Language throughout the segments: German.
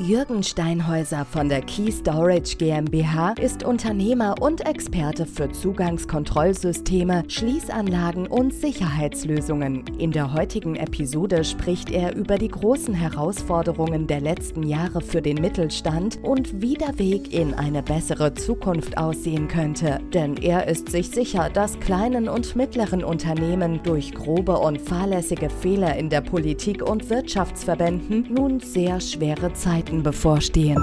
Jürgen Steinhäuser von der Key Storage GmbH ist Unternehmer und Experte für Zugangskontrollsysteme, Schließanlagen und Sicherheitslösungen. In der heutigen Episode spricht er über die großen Herausforderungen der letzten Jahre für den Mittelstand und wie der Weg in eine bessere Zukunft aussehen könnte. Denn er ist sich sicher, dass kleinen und mittleren Unternehmen durch grobe und fahrlässige Fehler in der Politik und Wirtschaftsverbänden nun sehr schwere Zeiten Zeiten bevorstehen.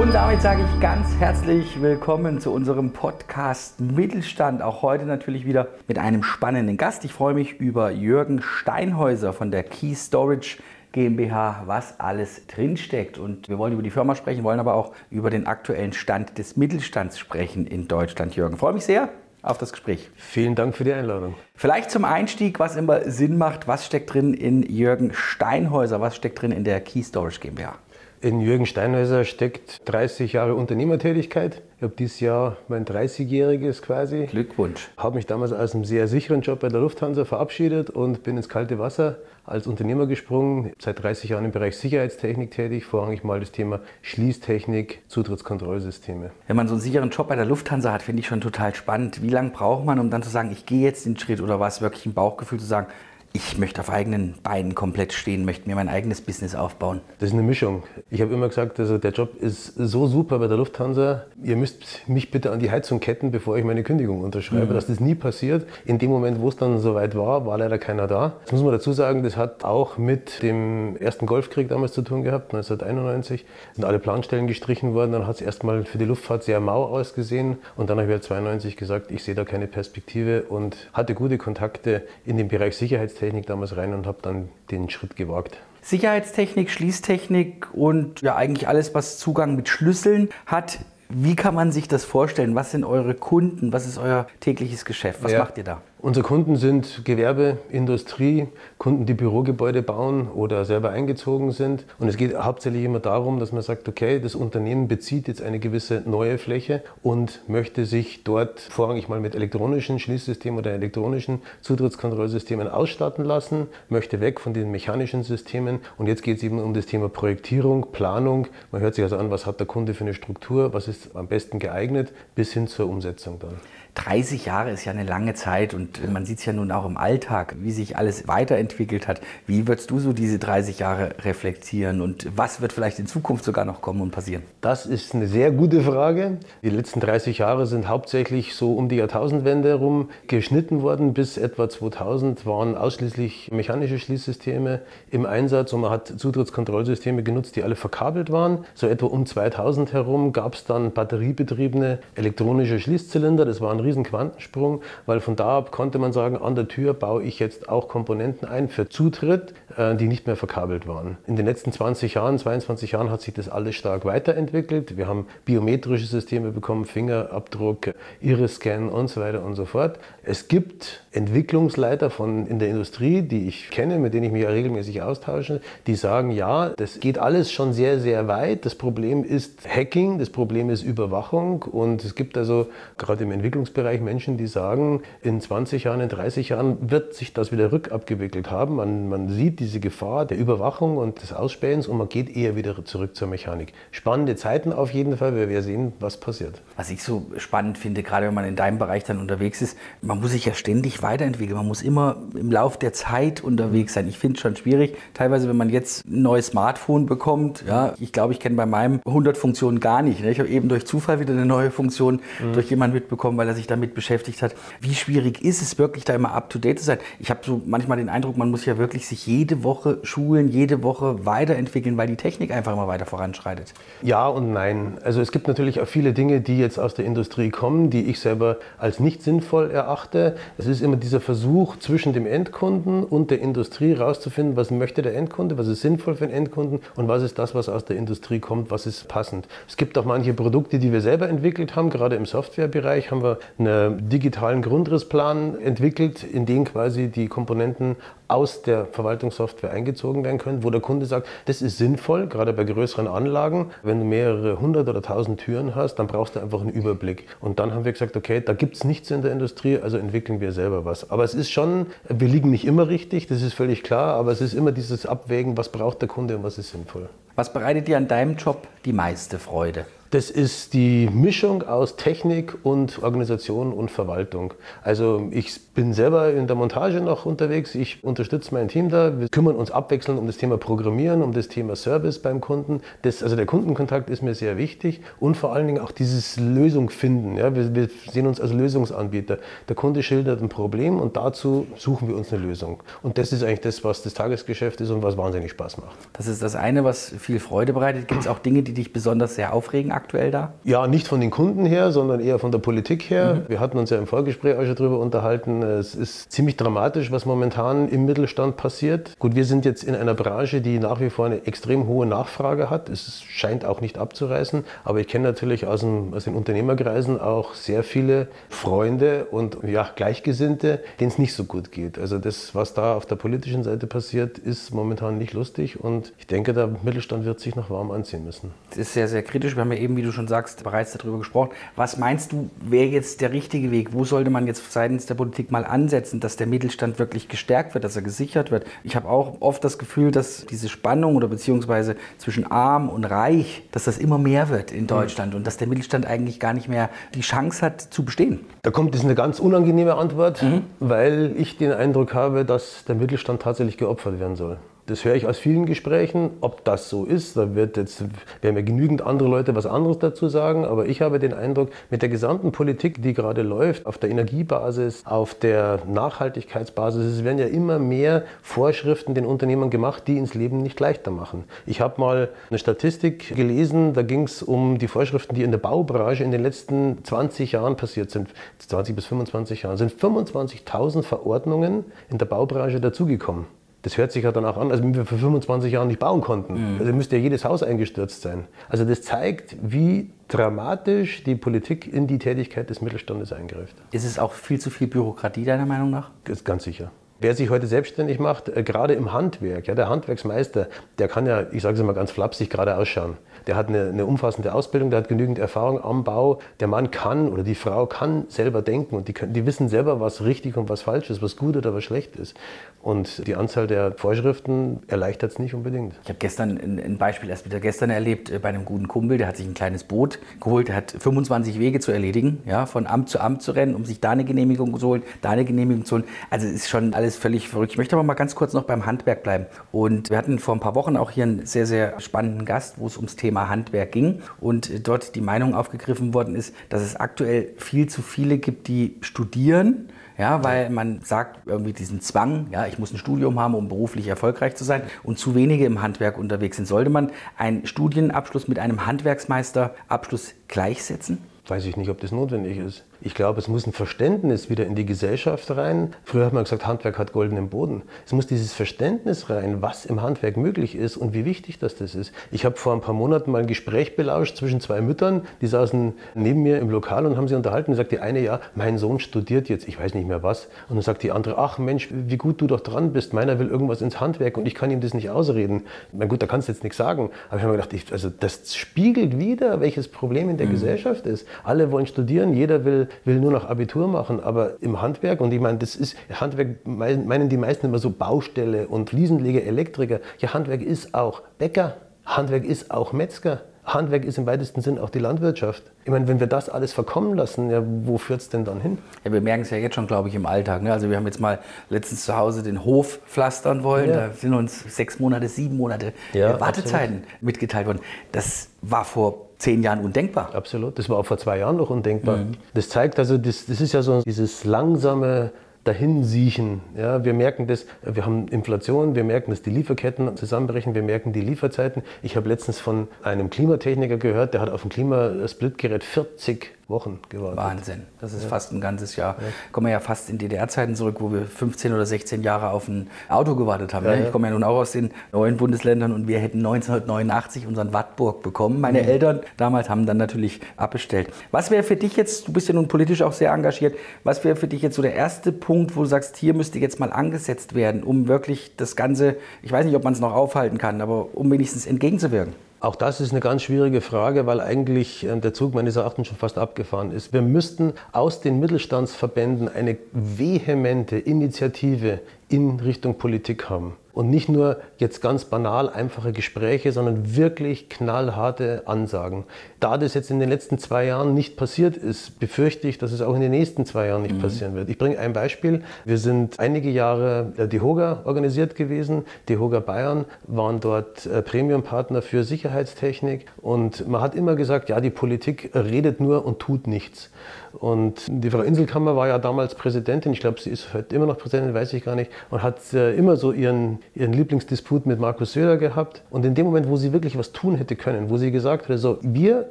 Und damit sage ich ganz herzlich willkommen zu unserem Podcast Mittelstand. Auch heute natürlich wieder mit einem spannenden Gast. Ich freue mich über Jürgen Steinhäuser von der Key Storage GmbH, was alles drinsteckt. Und wir wollen über die Firma sprechen, wollen aber auch über den aktuellen Stand des Mittelstands sprechen in Deutschland. Jürgen, freue mich sehr auf das Gespräch. Vielen Dank für die Einladung. Vielleicht zum Einstieg, was immer Sinn macht, was steckt drin in Jürgen Steinhäuser, was steckt drin in der Key Storage GmbH? In Jürgen Steinhäuser steckt 30 Jahre Unternehmertätigkeit. Ich habe dieses Jahr mein 30-jähriges quasi. Glückwunsch. Habe mich damals aus einem sehr sicheren Job bei der Lufthansa verabschiedet und bin ins kalte Wasser als Unternehmer gesprungen. Seit 30 Jahren im Bereich Sicherheitstechnik tätig, vorrangig mal das Thema Schließtechnik, Zutrittskontrollsysteme. Wenn man so einen sicheren Job bei der Lufthansa hat, finde ich schon total spannend. Wie lange braucht man, um dann zu sagen, ich gehe jetzt den Schritt oder war es wirklich ein Bauchgefühl zu sagen, ich möchte auf eigenen Beinen komplett stehen, möchte mir mein eigenes Business aufbauen. Das ist eine Mischung. Ich habe immer gesagt, also der Job ist so super bei der Lufthansa. Ihr müsst mich bitte an die Heizung ketten, bevor ich meine Kündigung unterschreibe. Mhm. Dass das nie passiert. In dem Moment, wo es dann soweit war, war leider keiner da. Das muss man dazu sagen, das hat auch mit dem ersten Golfkrieg damals zu tun gehabt, 1991. Sind alle Planstellen gestrichen worden. Dann hat es erstmal für die Luftfahrt sehr mau ausgesehen. Und dann habe ich 1992 gesagt, ich sehe da keine Perspektive und hatte gute Kontakte in den Bereich Sicherheitstechnik Sicherheitstechnik damals rein und habe dann den Schritt gewagt. Sicherheitstechnik, Schließtechnik und ja eigentlich alles, was Zugang mit Schlüsseln hat. Wie kann man sich das vorstellen? Was sind eure Kunden? Was ist euer tägliches Geschäft? Was ja. macht ihr da? Unsere Kunden sind Gewerbe, Industrie, Kunden, die Bürogebäude bauen oder selber eingezogen sind. Und es geht hauptsächlich immer darum, dass man sagt, okay, das Unternehmen bezieht jetzt eine gewisse neue Fläche und möchte sich dort vorrangig mal mit elektronischen Schließsystemen oder elektronischen Zutrittskontrollsystemen ausstatten lassen, möchte weg von den mechanischen Systemen. Und jetzt geht es eben um das Thema Projektierung, Planung. Man hört sich also an, was hat der Kunde für eine Struktur, was ist am besten geeignet, bis hin zur Umsetzung dann. 30 Jahre ist ja eine lange Zeit und man sieht es ja nun auch im Alltag, wie sich alles weiterentwickelt hat. Wie würdest du so diese 30 Jahre reflektieren und was wird vielleicht in Zukunft sogar noch kommen und passieren? Das ist eine sehr gute Frage. Die letzten 30 Jahre sind hauptsächlich so um die Jahrtausendwende herum geschnitten worden. Bis etwa 2000 waren ausschließlich mechanische Schließsysteme im Einsatz und man hat Zutrittskontrollsysteme genutzt, die alle verkabelt waren. So etwa um 2000 herum gab es dann batteriebetriebene elektronische Schließzylinder. Das waren riesen Quantensprung, weil von da ab konnte man sagen, an der Tür baue ich jetzt auch Komponenten ein für Zutritt, äh, die nicht mehr verkabelt waren. In den letzten 20 Jahren, 22 Jahren hat sich das alles stark weiterentwickelt. Wir haben biometrische Systeme bekommen, Fingerabdruck, Iris-Scan und so weiter und so fort. Es gibt Entwicklungsleiter von in der Industrie, die ich kenne, mit denen ich mich ja regelmäßig austausche, die sagen, ja, das geht alles schon sehr, sehr weit. Das Problem ist Hacking, das Problem ist Überwachung und es gibt also gerade im Entwicklungsbereich Bereich Menschen, die sagen, in 20 Jahren, in 30 Jahren wird sich das wieder rückabgewickelt haben. Man, man sieht diese Gefahr der Überwachung und des Ausspähens und man geht eher wieder zurück zur Mechanik. Spannende Zeiten auf jeden Fall, wir werden sehen, was passiert. Was ich so spannend finde, gerade wenn man in deinem Bereich dann unterwegs ist, man muss sich ja ständig weiterentwickeln. Man muss immer im Lauf der Zeit unterwegs sein. Ich finde es schon schwierig. Teilweise, wenn man jetzt ein neues Smartphone bekommt, ja, ich glaube, ich kenne bei meinem 100 Funktionen gar nicht. Ne? Ich habe eben durch Zufall wieder eine neue Funktion mhm. durch jemanden mitbekommen, weil er sich damit beschäftigt hat. Wie schwierig ist es wirklich, da immer up-to-date zu sein? Ich habe so manchmal den Eindruck, man muss ja wirklich sich jede Woche schulen, jede Woche weiterentwickeln, weil die Technik einfach immer weiter voranschreitet. Ja und nein. Also es gibt natürlich auch viele Dinge, die jetzt aus der Industrie kommen, die ich selber als nicht sinnvoll erachte. Es ist immer dieser Versuch zwischen dem Endkunden und der Industrie rauszufinden, was möchte der Endkunde, was ist sinnvoll für den Endkunden und was ist das, was aus der Industrie kommt, was ist passend. Es gibt auch manche Produkte, die wir selber entwickelt haben, gerade im Softwarebereich haben wir einen digitalen Grundrissplan entwickelt, in den quasi die Komponenten aus der Verwaltungssoftware eingezogen werden können, wo der Kunde sagt, das ist sinnvoll, gerade bei größeren Anlagen. Wenn du mehrere hundert oder tausend Türen hast, dann brauchst du einfach einen Überblick. Und dann haben wir gesagt, okay, da gibt es nichts in der Industrie, also entwickeln wir selber was. Aber es ist schon, wir liegen nicht immer richtig, das ist völlig klar, aber es ist immer dieses Abwägen, was braucht der Kunde und was ist sinnvoll. Was bereitet dir an deinem Job die meiste Freude? Das ist die Mischung aus Technik und Organisation und Verwaltung. Also ich bin selber in der Montage noch unterwegs. Ich unterstütze mein Team da. Wir kümmern uns abwechselnd um das Thema Programmieren, um das Thema Service beim Kunden. Das, also der Kundenkontakt ist mir sehr wichtig und vor allen Dingen auch dieses Lösung finden. Ja, wir, wir sehen uns als Lösungsanbieter. Der Kunde schildert ein Problem und dazu suchen wir uns eine Lösung. Und das ist eigentlich das, was das Tagesgeschäft ist und was wahnsinnig Spaß macht. Das ist das eine, was viel Freude bereitet. Gibt es auch Dinge, die dich besonders sehr aufregen aktuell da? Ja, nicht von den Kunden her, sondern eher von der Politik her. Mhm. Wir hatten uns ja im Vorgespräch auch schon darüber unterhalten. Es ist ziemlich dramatisch, was momentan im Mittelstand passiert. Gut, wir sind jetzt in einer Branche, die nach wie vor eine extrem hohe Nachfrage hat. Es scheint auch nicht abzureißen. Aber ich kenne natürlich aus, dem, aus den Unternehmerkreisen auch sehr viele Freunde und ja, Gleichgesinnte, denen es nicht so gut geht. Also das, was da auf der politischen Seite passiert, ist momentan nicht lustig. Und ich denke, der Mittelstand wird sich noch warm anziehen müssen. Das ist sehr, sehr kritisch. Wir haben ja eben, wie du schon sagst, bereits darüber gesprochen. Was meinst du, wäre jetzt der richtige Weg? Wo sollte man jetzt seitens der Politik mal ansetzen, dass der Mittelstand wirklich gestärkt wird, dass er gesichert wird? Ich habe auch oft das Gefühl, dass diese Spannung oder beziehungsweise zwischen arm und reich, dass das immer mehr wird in Deutschland mhm. und dass der Mittelstand eigentlich gar nicht mehr die Chance hat zu bestehen. Da kommt jetzt eine ganz unangenehme Antwort, mhm. weil ich den Eindruck habe, dass der Mittelstand tatsächlich geopfert werden soll. Das höre ich aus vielen Gesprächen. Ob das so ist, da wird jetzt, werden mir genügend andere Leute was anderes dazu sagen. Aber ich habe den Eindruck, mit der gesamten Politik, die gerade läuft, auf der Energiebasis, auf der Nachhaltigkeitsbasis, es werden ja immer mehr Vorschriften den Unternehmern gemacht, die ins Leben nicht leichter machen. Ich habe mal eine Statistik gelesen, da ging es um die Vorschriften, die in der Baubranche in den letzten 20 Jahren passiert sind. 20 bis 25 Jahren sind 25.000 Verordnungen in der Baubranche dazugekommen. Das hört sich ja dann auch an, als wenn wir vor 25 Jahren nicht bauen konnten. Mhm. Also müsste ja jedes Haus eingestürzt sein. Also das zeigt, wie dramatisch die Politik in die Tätigkeit des Mittelstandes eingreift. Ist es auch viel zu viel Bürokratie deiner Meinung nach? Das ist ganz sicher. Wer sich heute selbstständig macht, äh, gerade im Handwerk, ja, der Handwerksmeister, der kann ja, ich sage es mal ganz flapsig, gerade ausschauen. Der hat eine, eine, umfassende Ausbildung, der hat genügend Erfahrung am Bau. Der Mann kann oder die Frau kann selber denken und die, können, die wissen selber, was richtig und was falsch ist, was gut oder was schlecht ist. Und die Anzahl der Vorschriften erleichtert es nicht unbedingt. Ich habe gestern ein Beispiel erst wieder gestern erlebt äh, bei einem guten Kumpel, der hat sich ein kleines Boot geholt, der hat 25 Wege zu erledigen, ja, von Amt zu Amt zu rennen, um sich da eine Genehmigung zu holen, da eine Genehmigung zu holen. Also ist schon alles völlig verrückt. Ich möchte aber mal ganz kurz noch beim Handwerk bleiben. Und wir hatten vor ein paar Wochen auch hier einen sehr, sehr spannenden Gast, wo es ums Thema Handwerk ging und dort die Meinung aufgegriffen worden ist, dass es aktuell viel zu viele gibt, die studieren, ja, weil man sagt irgendwie diesen Zwang, ja, ich muss ein Studium haben, um beruflich erfolgreich zu sein und zu wenige im Handwerk unterwegs sind. Sollte man einen Studienabschluss mit einem Handwerksmeisterabschluss gleichsetzen? Weiß ich nicht, ob das notwendig ist. Ich glaube, es muss ein Verständnis wieder in die Gesellschaft rein. Früher hat man gesagt, Handwerk hat goldenen Boden. Es muss dieses Verständnis rein, was im Handwerk möglich ist und wie wichtig das, das ist. Ich habe vor ein paar Monaten mal ein Gespräch belauscht zwischen zwei Müttern, die saßen neben mir im Lokal und haben sich unterhalten. Und sagt die eine, ja, mein Sohn studiert jetzt, ich weiß nicht mehr was. Und dann sagt die andere, ach Mensch, wie gut du doch dran bist. Meiner will irgendwas ins Handwerk und ich kann ihm das nicht ausreden. Na gut, da kannst du jetzt nichts sagen. Aber ich habe mir gedacht, ich, also das spiegelt wieder, welches Problem in der mhm. Gesellschaft ist. Alle wollen studieren, jeder will will nur noch Abitur machen, aber im Handwerk, und ich meine, das ist, Handwerk meinen die meisten immer so Baustelle und Fliesenleger, Elektriker. Ja, Handwerk ist auch Bäcker, Handwerk ist auch Metzger. Handwerk ist im weitesten Sinn auch die Landwirtschaft. Ich meine, wenn wir das alles verkommen lassen, ja, wo führt es denn dann hin? Ja, wir merken es ja jetzt schon, glaube ich, im Alltag. Ne? Also wir haben jetzt mal letztens zu Hause den Hof pflastern wollen. Ja. Da sind uns sechs Monate, sieben Monate ja, Wartezeiten absolut. mitgeteilt worden. Das war vor zehn Jahren undenkbar. Absolut. Das war auch vor zwei Jahren noch undenkbar. Mhm. Das zeigt also, das, das ist ja so dieses langsame Dahinsiechen. Ja, wir merken das, wir haben Inflation, wir merken, dass die Lieferketten zusammenbrechen, wir merken die Lieferzeiten. Ich habe letztens von einem Klimatechniker gehört, der hat auf dem Klimasplitgerät 40 Wochen gewartet. Wahnsinn. Das ist ja. fast ein ganzes Jahr. Ja. Kommen wir ja fast in DDR-Zeiten zurück, wo wir 15 oder 16 Jahre auf ein Auto gewartet haben. Ja, ne? ich komme ja nun auch aus den neuen Bundesländern und wir hätten 1989 unseren Wattburg bekommen. Meine mhm. Eltern damals haben dann natürlich abbestellt. Was wäre für dich jetzt, du bist ja nun politisch auch sehr engagiert, was wäre für dich jetzt so der erste Punkt, wo du sagst, hier müsste jetzt mal angesetzt werden, um wirklich das Ganze, ich weiß nicht, ob man es noch aufhalten kann, aber um wenigstens entgegenzuwirken? Auch das ist eine ganz schwierige Frage, weil eigentlich äh, der Zug meines Erachtens schon fast abgefahren ist. Wir müssten aus den Mittelstandsverbänden eine vehemente Initiative in Richtung Politik haben. Und nicht nur jetzt ganz banal einfache Gespräche, sondern wirklich knallharte Ansagen. Da das jetzt in den letzten zwei Jahren nicht passiert ist, befürchte ich, dass es auch in den nächsten zwei Jahren nicht mhm. passieren wird. Ich bringe ein Beispiel. Wir sind einige Jahre der DEHOGA organisiert gewesen. DEHOGA Bayern waren dort äh, Premiumpartner für Sicherheitstechnik. Und man hat immer gesagt, ja, die Politik redet nur und tut nichts. Und die Frau Inselkammer war ja damals Präsidentin, ich glaube, sie ist heute immer noch Präsidentin, weiß ich gar nicht, und hat äh, immer so ihren, ihren Lieblingsdisput mit Markus Söder gehabt. Und in dem Moment, wo sie wirklich was tun hätte können, wo sie gesagt hätte, so, wir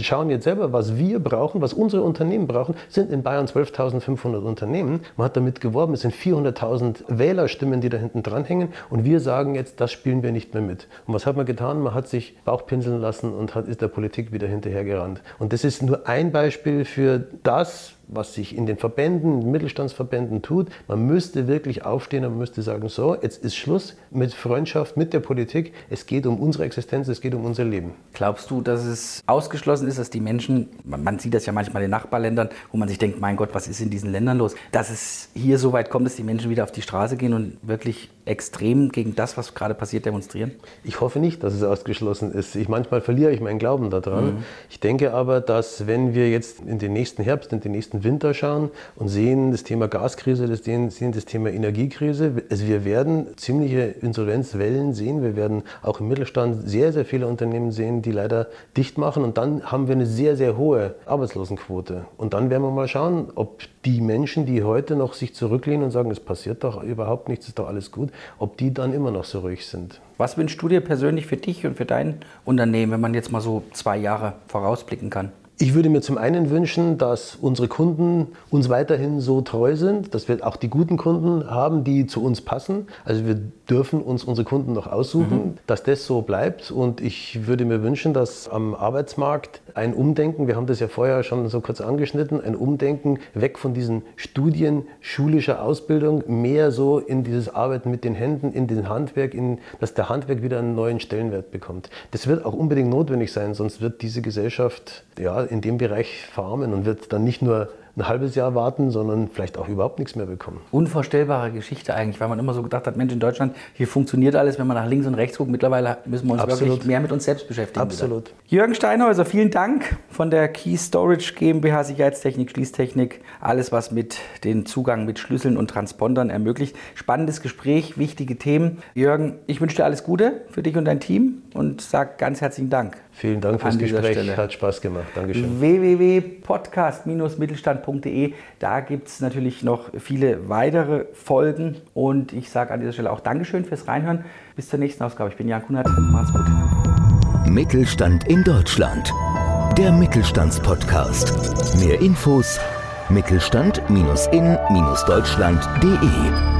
schauen jetzt selber, was wir brauchen, was unsere Unternehmen brauchen, sind in Bayern 12.500 Unternehmen. Man hat damit geworben, es sind 400.000 Wählerstimmen, die da hinten dranhängen. Und wir sagen jetzt, das spielen wir nicht mehr mit. Und was hat man getan? Man hat sich Bauchpinseln lassen und hat, ist der Politik wieder hinterhergerannt. Und das ist nur ein Beispiel für das, was sich in den Verbänden, Mittelstandsverbänden tut. Man müsste wirklich aufstehen und man müsste sagen, so, jetzt ist Schluss mit Freundschaft, mit der Politik. Es geht um unsere Existenz, es geht um unser Leben. Glaubst du, dass es ausgeschlossen ist, dass die Menschen, man sieht das ja manchmal in Nachbarländern, wo man sich denkt, mein Gott, was ist in diesen Ländern los, dass es hier so weit kommt, dass die Menschen wieder auf die Straße gehen und wirklich extrem gegen das, was gerade passiert, demonstrieren? Ich hoffe nicht, dass es ausgeschlossen ist. Ich, manchmal verliere ich meinen Glauben daran. Mhm. Ich denke aber, dass wenn wir jetzt in den nächsten Herbst, in den nächsten Winter schauen und sehen das Thema Gaskrise, das sehen, sehen das Thema Energiekrise, also wir werden ziemliche Insolvenzwellen sehen. Wir werden auch im Mittelstand sehr, sehr viele Unternehmen sehen, die leider dicht machen. Und dann haben wir eine sehr, sehr hohe Arbeitslosenquote. Und dann werden wir mal schauen, ob die Menschen, die heute noch sich zurücklehnen und sagen, es passiert doch überhaupt nichts, ist doch alles gut, ob die dann immer noch so ruhig sind. Was wünschst du dir persönlich für dich und für dein Unternehmen, wenn man jetzt mal so zwei Jahre vorausblicken kann? Ich würde mir zum einen wünschen, dass unsere Kunden uns weiterhin so treu sind, dass wir auch die guten Kunden haben, die zu uns passen. Also wir dürfen uns unsere Kunden noch aussuchen, mhm. dass das so bleibt. Und ich würde mir wünschen, dass am Arbeitsmarkt ein Umdenken, wir haben das ja vorher schon so kurz angeschnitten, ein Umdenken weg von diesen Studien schulischer Ausbildung, mehr so in dieses Arbeiten mit den Händen, in den Handwerk, in, dass der Handwerk wieder einen neuen Stellenwert bekommt. Das wird auch unbedingt notwendig sein, sonst wird diese Gesellschaft ja, in dem Bereich farmen und wird dann nicht nur ein halbes Jahr warten, sondern vielleicht auch überhaupt nichts mehr bekommen. Unvorstellbare Geschichte eigentlich, weil man immer so gedacht hat, Mensch, in Deutschland, hier funktioniert alles, wenn man nach links und rechts guckt. Mittlerweile müssen wir uns Absolut. wirklich mehr mit uns selbst beschäftigen. Absolut. Wieder. Jürgen Steinhäuser, vielen Dank von der Key Storage GmbH Sicherheitstechnik, Schließtechnik, alles was mit den Zugang mit Schlüsseln und Transpondern ermöglicht. Spannendes Gespräch, wichtige Themen. Jürgen, ich wünsche dir alles Gute für dich und dein Team und sage ganz herzlichen Dank. Vielen Dank fürs Gespräch, Stelle. hat Spaß gemacht. Dankeschön. www.podcast-mittelstand.de, da gibt es natürlich noch viele weitere Folgen und ich sage an dieser Stelle auch Dankeschön fürs Reinhören. Bis zur nächsten Ausgabe. Ich bin Jan Kunert. Macht's gut. Mittelstand in Deutschland. Der Mittelstandspodcast. Mehr Infos mittelstand-in-deutschland.de